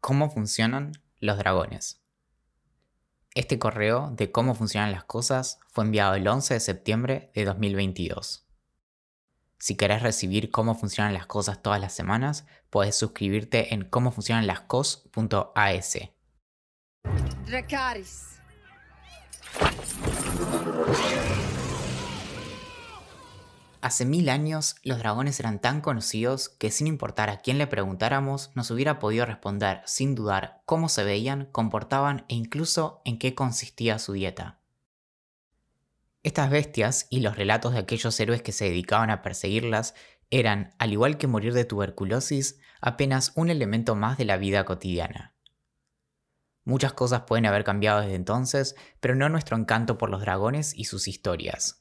¿Cómo funcionan los dragones? Este correo de cómo funcionan las cosas fue enviado el 11 de septiembre de 2022. Si querés recibir cómo funcionan las cosas todas las semanas, puedes suscribirte en cómofuncionanlascos.as. Dracaris. Hace mil años los dragones eran tan conocidos que sin importar a quién le preguntáramos nos hubiera podido responder sin dudar cómo se veían, comportaban e incluso en qué consistía su dieta. Estas bestias y los relatos de aquellos héroes que se dedicaban a perseguirlas eran, al igual que morir de tuberculosis, apenas un elemento más de la vida cotidiana. Muchas cosas pueden haber cambiado desde entonces, pero no nuestro encanto por los dragones y sus historias.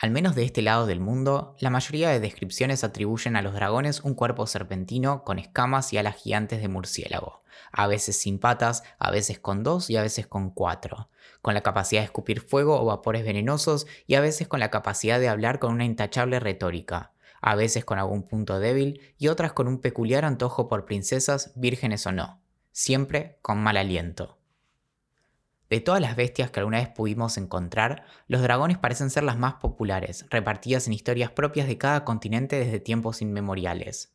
Al menos de este lado del mundo, la mayoría de descripciones atribuyen a los dragones un cuerpo serpentino con escamas y alas gigantes de murciélago, a veces sin patas, a veces con dos y a veces con cuatro, con la capacidad de escupir fuego o vapores venenosos y a veces con la capacidad de hablar con una intachable retórica, a veces con algún punto débil y otras con un peculiar antojo por princesas, vírgenes o no, siempre con mal aliento. De todas las bestias que alguna vez pudimos encontrar, los dragones parecen ser las más populares, repartidas en historias propias de cada continente desde tiempos inmemoriales.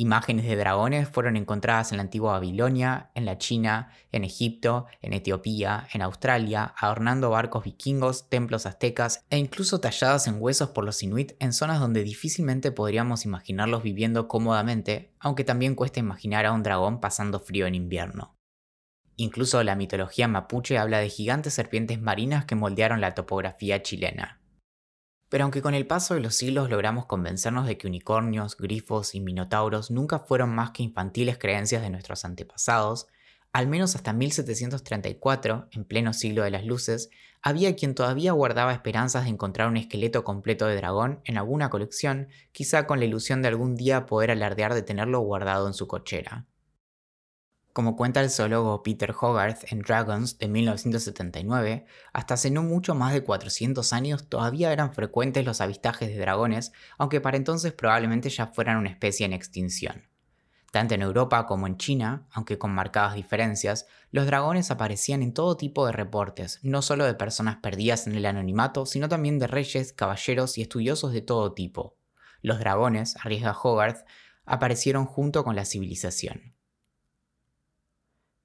Imágenes de dragones fueron encontradas en la antigua Babilonia, en la China, en Egipto, en Etiopía, en Australia, adornando barcos vikingos, templos aztecas e incluso talladas en huesos por los inuit en zonas donde difícilmente podríamos imaginarlos viviendo cómodamente, aunque también cuesta imaginar a un dragón pasando frío en invierno. Incluso la mitología mapuche habla de gigantes serpientes marinas que moldearon la topografía chilena. Pero aunque con el paso de los siglos logramos convencernos de que unicornios, grifos y minotauros nunca fueron más que infantiles creencias de nuestros antepasados, al menos hasta 1734, en pleno siglo de las luces, había quien todavía guardaba esperanzas de encontrar un esqueleto completo de dragón en alguna colección, quizá con la ilusión de algún día poder alardear de tenerlo guardado en su cochera. Como cuenta el zoólogo Peter Hogarth en Dragons de 1979, hasta hace no mucho más de 400 años todavía eran frecuentes los avistajes de dragones, aunque para entonces probablemente ya fueran una especie en extinción. Tanto en Europa como en China, aunque con marcadas diferencias, los dragones aparecían en todo tipo de reportes, no solo de personas perdidas en el anonimato, sino también de reyes, caballeros y estudiosos de todo tipo. Los dragones, arriesga Hogarth, aparecieron junto con la civilización.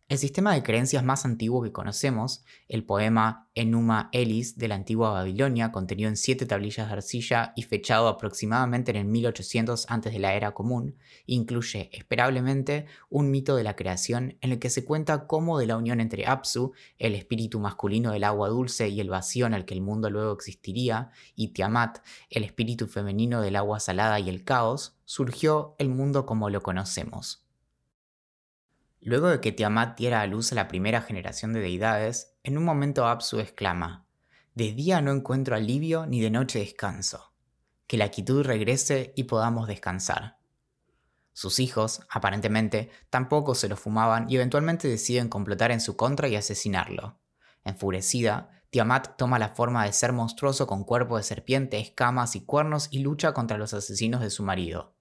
El sistema de creencias más antiguo que conocemos, el poema Enuma Elis de la antigua Babilonia, contenido en siete tablillas de arcilla y fechado aproximadamente en el 1800 antes de la era común, incluye, esperablemente, un mito de la creación en el que se cuenta cómo de la unión entre Apsu, el espíritu masculino del agua dulce y el vacío en el que el mundo luego existiría, y Tiamat, el espíritu femenino del agua salada y el caos, surgió el mundo como lo conocemos. Luego de que Tiamat diera a luz a la primera generación de deidades, en un momento Apsu exclama, De día no encuentro alivio ni de noche descanso. Que la quietud regrese y podamos descansar. Sus hijos, aparentemente, tampoco se lo fumaban y eventualmente deciden complotar en su contra y asesinarlo. Enfurecida, Tiamat toma la forma de ser monstruoso con cuerpo de serpiente, escamas y cuernos y lucha contra los asesinos de su marido.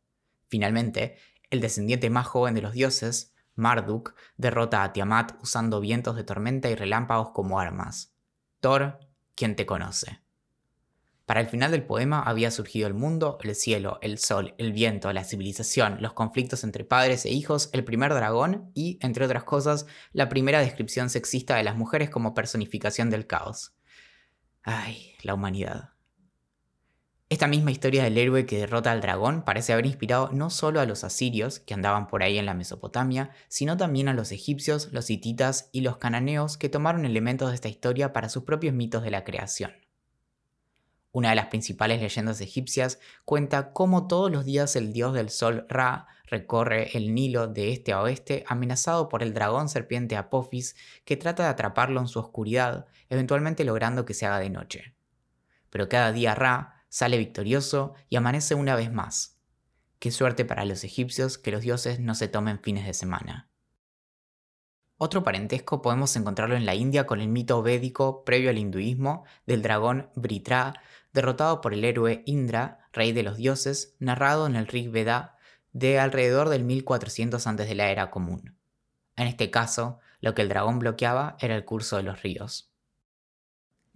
Finalmente, el descendiente más joven de los dioses, Marduk derrota a Tiamat usando vientos de tormenta y relámpagos como armas. Thor, quien te conoce. Para el final del poema había surgido el mundo, el cielo, el sol, el viento, la civilización, los conflictos entre padres e hijos, el primer dragón y, entre otras cosas, la primera descripción sexista de las mujeres como personificación del caos. Ay, la humanidad. Esta misma historia del héroe que derrota al dragón parece haber inspirado no solo a los asirios, que andaban por ahí en la Mesopotamia, sino también a los egipcios, los hititas y los cananeos que tomaron elementos de esta historia para sus propios mitos de la creación. Una de las principales leyendas egipcias cuenta cómo todos los días el dios del sol Ra recorre el Nilo de este a oeste amenazado por el dragón serpiente Apophis que trata de atraparlo en su oscuridad, eventualmente logrando que se haga de noche. Pero cada día Ra sale victorioso y amanece una vez más. Qué suerte para los egipcios que los dioses no se tomen fines de semana. Otro parentesco podemos encontrarlo en la India con el mito védico previo al hinduismo del dragón Britra, derrotado por el héroe Indra, rey de los dioses, narrado en el Rig Veda de alrededor del 1400 antes de la era común. En este caso, lo que el dragón bloqueaba era el curso de los ríos.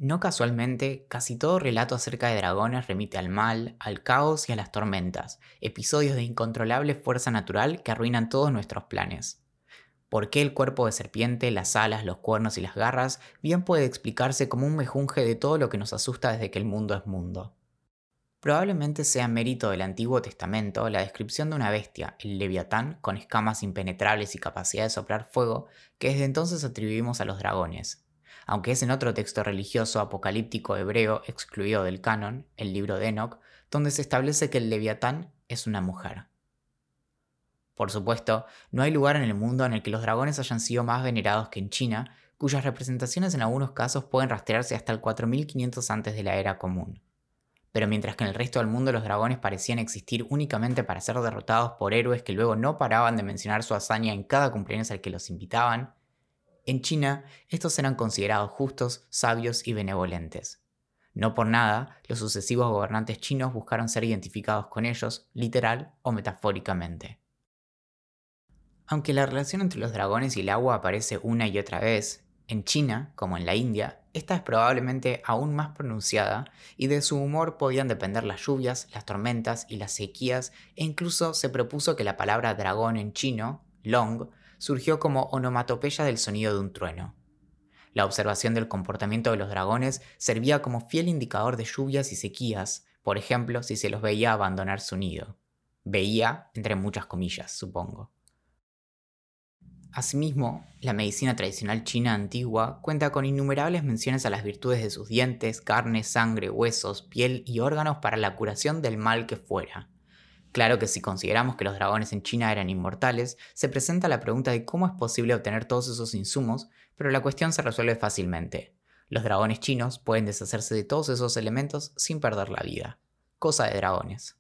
No casualmente, casi todo relato acerca de dragones remite al mal, al caos y a las tormentas, episodios de incontrolable fuerza natural que arruinan todos nuestros planes. ¿Por qué el cuerpo de serpiente, las alas, los cuernos y las garras bien puede explicarse como un mejunje de todo lo que nos asusta desde que el mundo es mundo? Probablemente sea mérito del Antiguo Testamento la descripción de una bestia, el leviatán, con escamas impenetrables y capacidad de soplar fuego, que desde entonces atribuimos a los dragones, aunque es en otro texto religioso apocalíptico hebreo excluido del canon, el libro de Enoch, donde se establece que el leviatán es una mujer. Por supuesto, no hay lugar en el mundo en el que los dragones hayan sido más venerados que en China, cuyas representaciones en algunos casos pueden rastrearse hasta el 4500 antes de la era común. Pero mientras que en el resto del mundo los dragones parecían existir únicamente para ser derrotados por héroes que luego no paraban de mencionar su hazaña en cada cumpleaños al que los invitaban, en China, estos eran considerados justos, sabios y benevolentes. No por nada, los sucesivos gobernantes chinos buscaron ser identificados con ellos, literal o metafóricamente. Aunque la relación entre los dragones y el agua aparece una y otra vez, en China, como en la India, esta es probablemente aún más pronunciada y de su humor podían depender las lluvias, las tormentas y las sequías e incluso se propuso que la palabra dragón en chino, long, surgió como onomatopeya del sonido de un trueno. La observación del comportamiento de los dragones servía como fiel indicador de lluvias y sequías, por ejemplo, si se los veía abandonar su nido. Veía, entre muchas comillas, supongo. Asimismo, la medicina tradicional china antigua cuenta con innumerables menciones a las virtudes de sus dientes, carne, sangre, huesos, piel y órganos para la curación del mal que fuera. Claro que si consideramos que los dragones en China eran inmortales, se presenta la pregunta de cómo es posible obtener todos esos insumos, pero la cuestión se resuelve fácilmente. Los dragones chinos pueden deshacerse de todos esos elementos sin perder la vida. Cosa de dragones.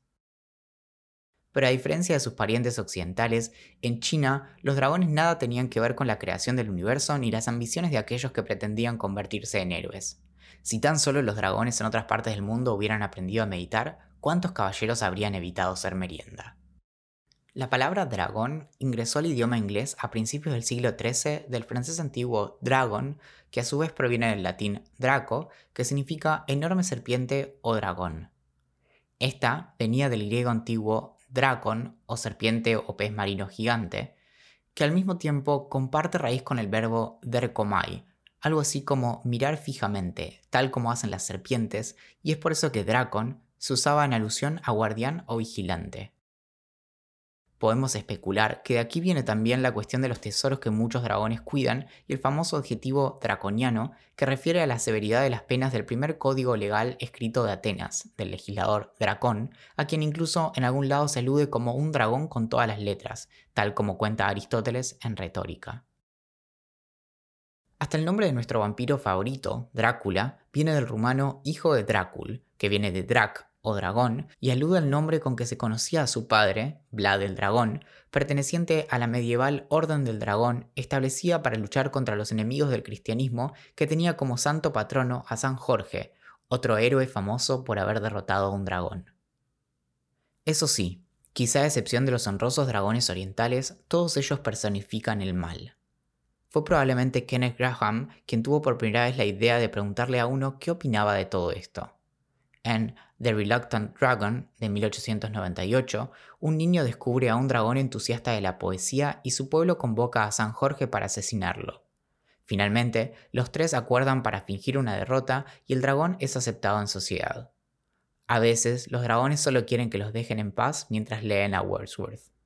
Pero a diferencia de sus parientes occidentales, en China los dragones nada tenían que ver con la creación del universo ni las ambiciones de aquellos que pretendían convertirse en héroes. Si tan solo los dragones en otras partes del mundo hubieran aprendido a meditar, ¿cuántos caballeros habrían evitado ser merienda? La palabra dragón ingresó al idioma inglés a principios del siglo XIII del francés antiguo dragon, que a su vez proviene del latín draco, que significa enorme serpiente o dragón. Esta venía del griego antiguo dracon o serpiente o pez marino gigante, que al mismo tiempo comparte raíz con el verbo derkomai, algo así como mirar fijamente, tal como hacen las serpientes, y es por eso que dracon se usaba en alusión a guardián o vigilante. Podemos especular que de aquí viene también la cuestión de los tesoros que muchos dragones cuidan y el famoso adjetivo draconiano que refiere a la severidad de las penas del primer código legal escrito de Atenas, del legislador Dracón, a quien incluso en algún lado se alude como un dragón con todas las letras, tal como cuenta Aristóteles en Retórica. Hasta el nombre de nuestro vampiro favorito, Drácula, viene del rumano hijo de Drácul, que viene de Drac o dragón, y alude al nombre con que se conocía a su padre, Vlad el Dragón, perteneciente a la medieval Orden del Dragón, establecida para luchar contra los enemigos del cristianismo, que tenía como santo patrono a San Jorge, otro héroe famoso por haber derrotado a un dragón. Eso sí, quizá a excepción de los honrosos dragones orientales, todos ellos personifican el mal. Fue probablemente Kenneth Graham quien tuvo por primera vez la idea de preguntarle a uno qué opinaba de todo esto. En The Reluctant Dragon de 1898, un niño descubre a un dragón entusiasta de la poesía y su pueblo convoca a San Jorge para asesinarlo. Finalmente, los tres acuerdan para fingir una derrota y el dragón es aceptado en sociedad. A veces, los dragones solo quieren que los dejen en paz mientras leen a Wordsworth.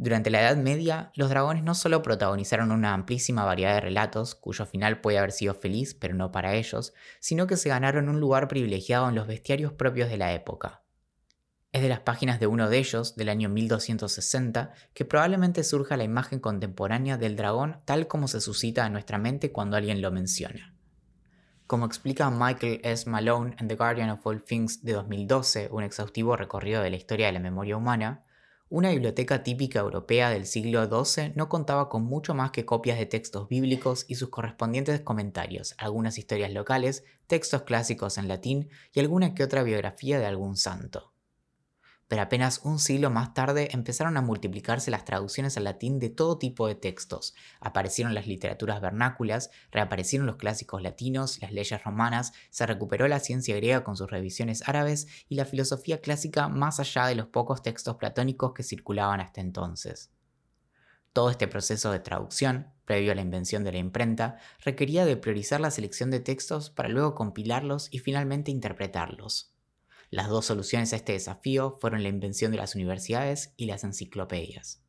Durante la Edad Media, los dragones no solo protagonizaron una amplísima variedad de relatos, cuyo final puede haber sido feliz, pero no para ellos, sino que se ganaron un lugar privilegiado en los bestiarios propios de la época. Es de las páginas de uno de ellos, del año 1260, que probablemente surja la imagen contemporánea del dragón tal como se suscita en nuestra mente cuando alguien lo menciona. Como explica Michael S. Malone en The Guardian of All Things de 2012, un exhaustivo recorrido de la historia de la memoria humana, una biblioteca típica europea del siglo XII no contaba con mucho más que copias de textos bíblicos y sus correspondientes comentarios, algunas historias locales, textos clásicos en latín y alguna que otra biografía de algún santo. Pero apenas un siglo más tarde empezaron a multiplicarse las traducciones al latín de todo tipo de textos. Aparecieron las literaturas vernáculas, reaparecieron los clásicos latinos, las leyes romanas, se recuperó la ciencia griega con sus revisiones árabes y la filosofía clásica más allá de los pocos textos platónicos que circulaban hasta entonces. Todo este proceso de traducción, previo a la invención de la imprenta, requería de priorizar la selección de textos para luego compilarlos y finalmente interpretarlos. Las dos soluciones a este desafío fueron la invención de las universidades y las enciclopedias.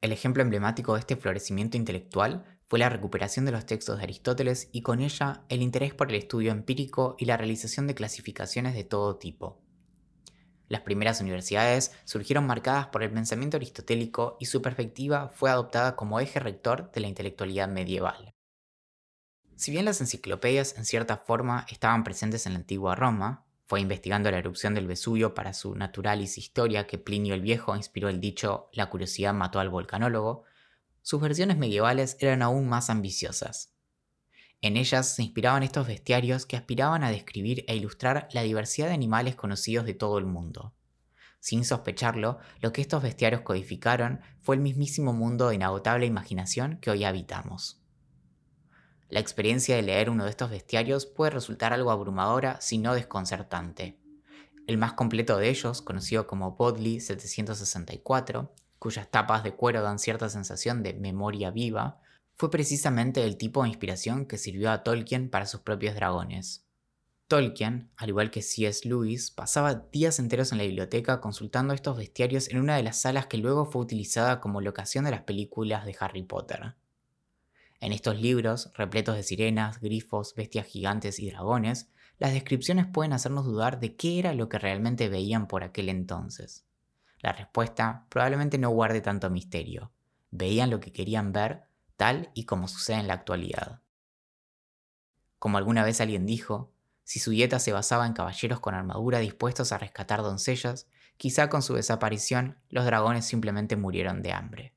El ejemplo emblemático de este florecimiento intelectual fue la recuperación de los textos de Aristóteles y con ella el interés por el estudio empírico y la realización de clasificaciones de todo tipo. Las primeras universidades surgieron marcadas por el pensamiento aristotélico y su perspectiva fue adoptada como eje rector de la intelectualidad medieval. Si bien las enciclopedias en cierta forma estaban presentes en la antigua Roma, fue investigando la erupción del Vesubio para su Naturalis Historia que Plinio el Viejo inspiró el dicho La curiosidad mató al volcanólogo, sus versiones medievales eran aún más ambiciosas. En ellas se inspiraban estos bestiarios que aspiraban a describir e ilustrar la diversidad de animales conocidos de todo el mundo. Sin sospecharlo, lo que estos bestiarios codificaron fue el mismísimo mundo de inagotable imaginación que hoy habitamos. La experiencia de leer uno de estos bestiarios puede resultar algo abrumadora, si no desconcertante. El más completo de ellos, conocido como Bodley 764, cuyas tapas de cuero dan cierta sensación de memoria viva, fue precisamente el tipo de inspiración que sirvió a Tolkien para sus propios dragones. Tolkien, al igual que C.S. Lewis, pasaba días enteros en la biblioteca consultando estos bestiarios en una de las salas que luego fue utilizada como locación de las películas de Harry Potter. En estos libros, repletos de sirenas, grifos, bestias gigantes y dragones, las descripciones pueden hacernos dudar de qué era lo que realmente veían por aquel entonces. La respuesta probablemente no guarde tanto misterio. Veían lo que querían ver, tal y como sucede en la actualidad. Como alguna vez alguien dijo, si su dieta se basaba en caballeros con armadura dispuestos a rescatar doncellas, quizá con su desaparición los dragones simplemente murieron de hambre.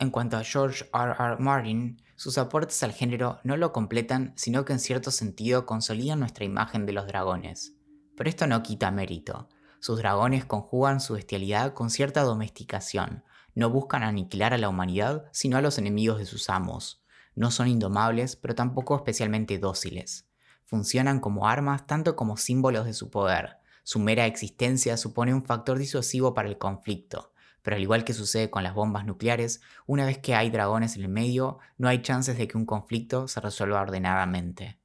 En cuanto a George R. R. Martin, sus aportes al género no lo completan, sino que en cierto sentido consolidan nuestra imagen de los dragones. Pero esto no quita mérito. Sus dragones conjugan su bestialidad con cierta domesticación. No buscan aniquilar a la humanidad, sino a los enemigos de sus amos. No son indomables, pero tampoco especialmente dóciles. Funcionan como armas tanto como símbolos de su poder. Su mera existencia supone un factor disuasivo para el conflicto pero al igual que sucede con las bombas nucleares, una vez que hay dragones en el medio, no hay chances de que un conflicto se resuelva ordenadamente.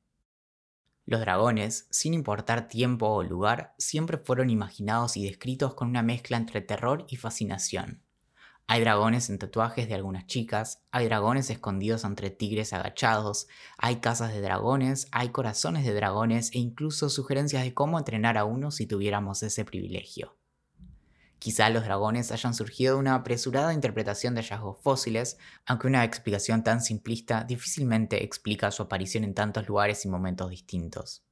Los dragones, sin importar tiempo o lugar, siempre fueron imaginados y descritos con una mezcla entre terror y fascinación. Hay dragones en tatuajes de algunas chicas, hay dragones escondidos entre tigres agachados, hay casas de dragones, hay corazones de dragones e incluso sugerencias de cómo entrenar a uno si tuviéramos ese privilegio. Quizá los dragones hayan surgido de una apresurada interpretación de hallazgos fósiles, aunque una explicación tan simplista difícilmente explica su aparición en tantos lugares y momentos distintos.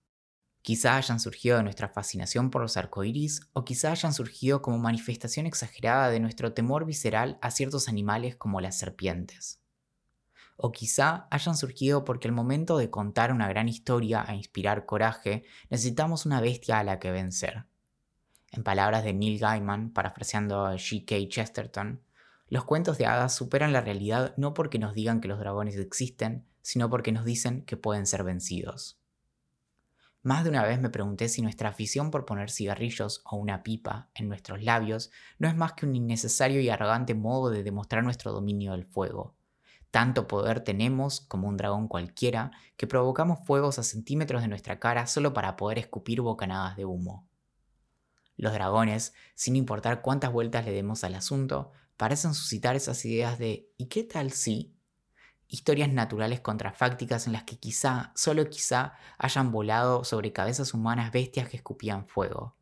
Quizá hayan surgido de nuestra fascinación por los arcoíris, o quizá hayan surgido como manifestación exagerada de nuestro temor visceral a ciertos animales como las serpientes. O quizá hayan surgido porque al momento de contar una gran historia e inspirar coraje, necesitamos una bestia a la que vencer en palabras de Neil Gaiman, parafraseando a G.K. Chesterton, los cuentos de hadas superan la realidad no porque nos digan que los dragones existen, sino porque nos dicen que pueden ser vencidos. Más de una vez me pregunté si nuestra afición por poner cigarrillos o una pipa en nuestros labios no es más que un innecesario y arrogante modo de demostrar nuestro dominio del fuego. Tanto poder tenemos, como un dragón cualquiera, que provocamos fuegos a centímetros de nuestra cara solo para poder escupir bocanadas de humo. Los dragones, sin importar cuántas vueltas le demos al asunto, parecen suscitar esas ideas de ¿y qué tal si? Historias naturales contrafácticas en las que quizá, solo quizá, hayan volado sobre cabezas humanas bestias que escupían fuego.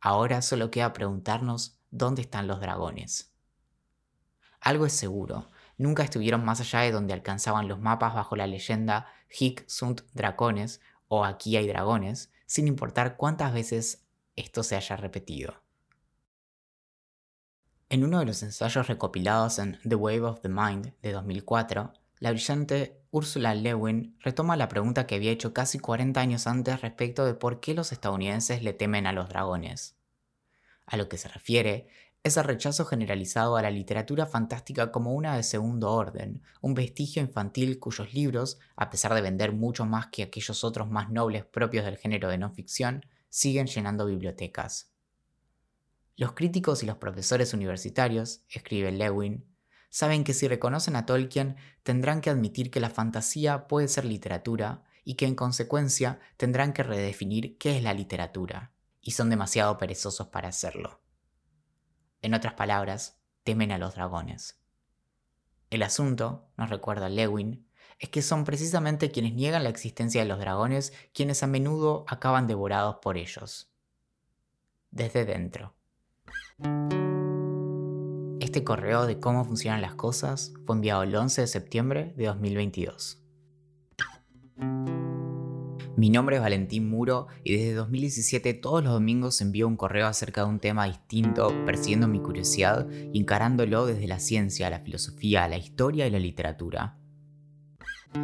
Ahora solo queda preguntarnos dónde están los dragones. Algo es seguro, nunca estuvieron más allá de donde alcanzaban los mapas bajo la leyenda Hic sunt dragones o Aquí hay dragones, sin importar cuántas veces esto se haya repetido. En uno de los ensayos recopilados en The Wave of the Mind de 2004, la brillante Ursula Lewin retoma la pregunta que había hecho casi 40 años antes respecto de por qué los estadounidenses le temen a los dragones. A lo que se refiere es el rechazo generalizado a la literatura fantástica como una de segundo orden, un vestigio infantil cuyos libros, a pesar de vender mucho más que aquellos otros más nobles propios del género de no ficción, siguen llenando bibliotecas. Los críticos y los profesores universitarios, escribe Lewin, saben que si reconocen a Tolkien tendrán que admitir que la fantasía puede ser literatura y que en consecuencia tendrán que redefinir qué es la literatura, y son demasiado perezosos para hacerlo. En otras palabras, temen a los dragones. El asunto, nos recuerda Lewin, es que son precisamente quienes niegan la existencia de los dragones quienes a menudo acaban devorados por ellos. Desde dentro. Este correo de cómo funcionan las cosas fue enviado el 11 de septiembre de 2022. Mi nombre es Valentín Muro y desde 2017 todos los domingos envío un correo acerca de un tema distinto, persiguiendo mi curiosidad y encarándolo desde la ciencia, la filosofía, la historia y la literatura.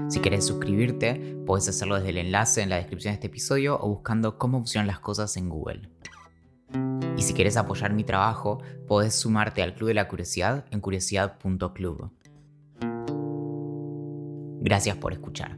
Si querés suscribirte, puedes hacerlo desde el enlace en la descripción de este episodio o buscando cómo funcionan las cosas en Google. Y si quieres apoyar mi trabajo, podés sumarte al Club de la Curiosidad en curiosidad.club. Gracias por escuchar.